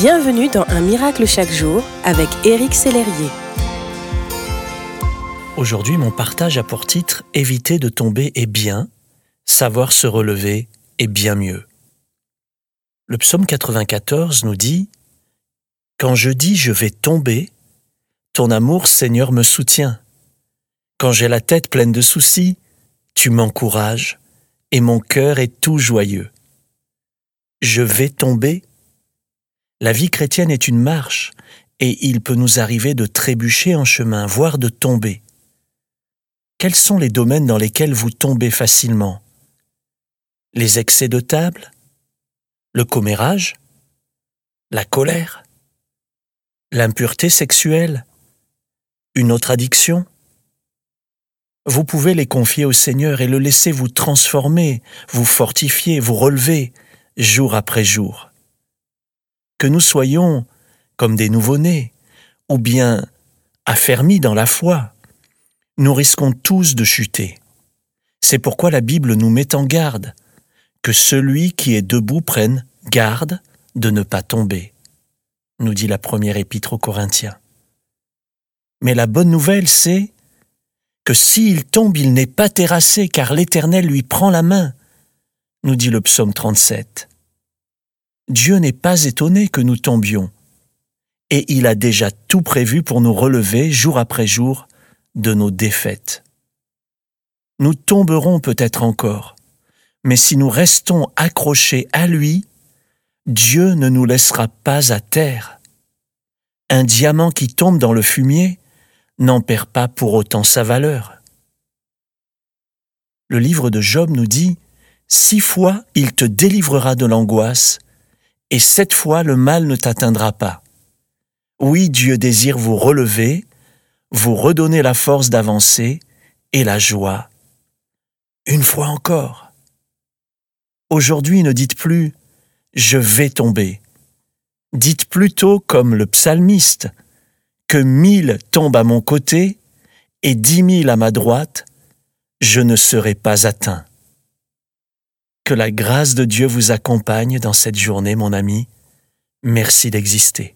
Bienvenue dans Un miracle chaque jour avec Éric Sellerier. Aujourd'hui, mon partage a pour titre Éviter de tomber est bien, savoir se relever est bien mieux. Le psaume 94 nous dit Quand je dis je vais tomber, ton amour, Seigneur, me soutient. Quand j'ai la tête pleine de soucis, tu m'encourages et mon cœur est tout joyeux. Je vais tomber la vie chrétienne est une marche, et il peut nous arriver de trébucher en chemin, voire de tomber. Quels sont les domaines dans lesquels vous tombez facilement? Les excès de table? Le commérage? La colère? L'impureté sexuelle? Une autre addiction? Vous pouvez les confier au Seigneur et le laisser vous transformer, vous fortifier, vous relever, jour après jour que nous soyons comme des nouveau-nés, ou bien affermis dans la foi, nous risquons tous de chuter. C'est pourquoi la Bible nous met en garde, que celui qui est debout prenne garde de ne pas tomber, nous dit la première épître aux Corinthiens. Mais la bonne nouvelle, c'est que s'il tombe, il n'est pas terrassé, car l'Éternel lui prend la main, nous dit le psaume 37. Dieu n'est pas étonné que nous tombions, et il a déjà tout prévu pour nous relever jour après jour de nos défaites. Nous tomberons peut-être encore, mais si nous restons accrochés à lui, Dieu ne nous laissera pas à terre. Un diamant qui tombe dans le fumier n'en perd pas pour autant sa valeur. Le livre de Job nous dit, Six fois il te délivrera de l'angoisse, et cette fois le mal ne t'atteindra pas. Oui, Dieu désire vous relever, vous redonner la force d'avancer et la joie. Une fois encore. Aujourd'hui, ne dites plus ⁇ Je vais tomber ⁇ Dites plutôt comme le psalmiste, que mille tombent à mon côté et dix mille à ma droite, je ne serai pas atteint. Que la grâce de Dieu vous accompagne dans cette journée, mon ami. Merci d'exister.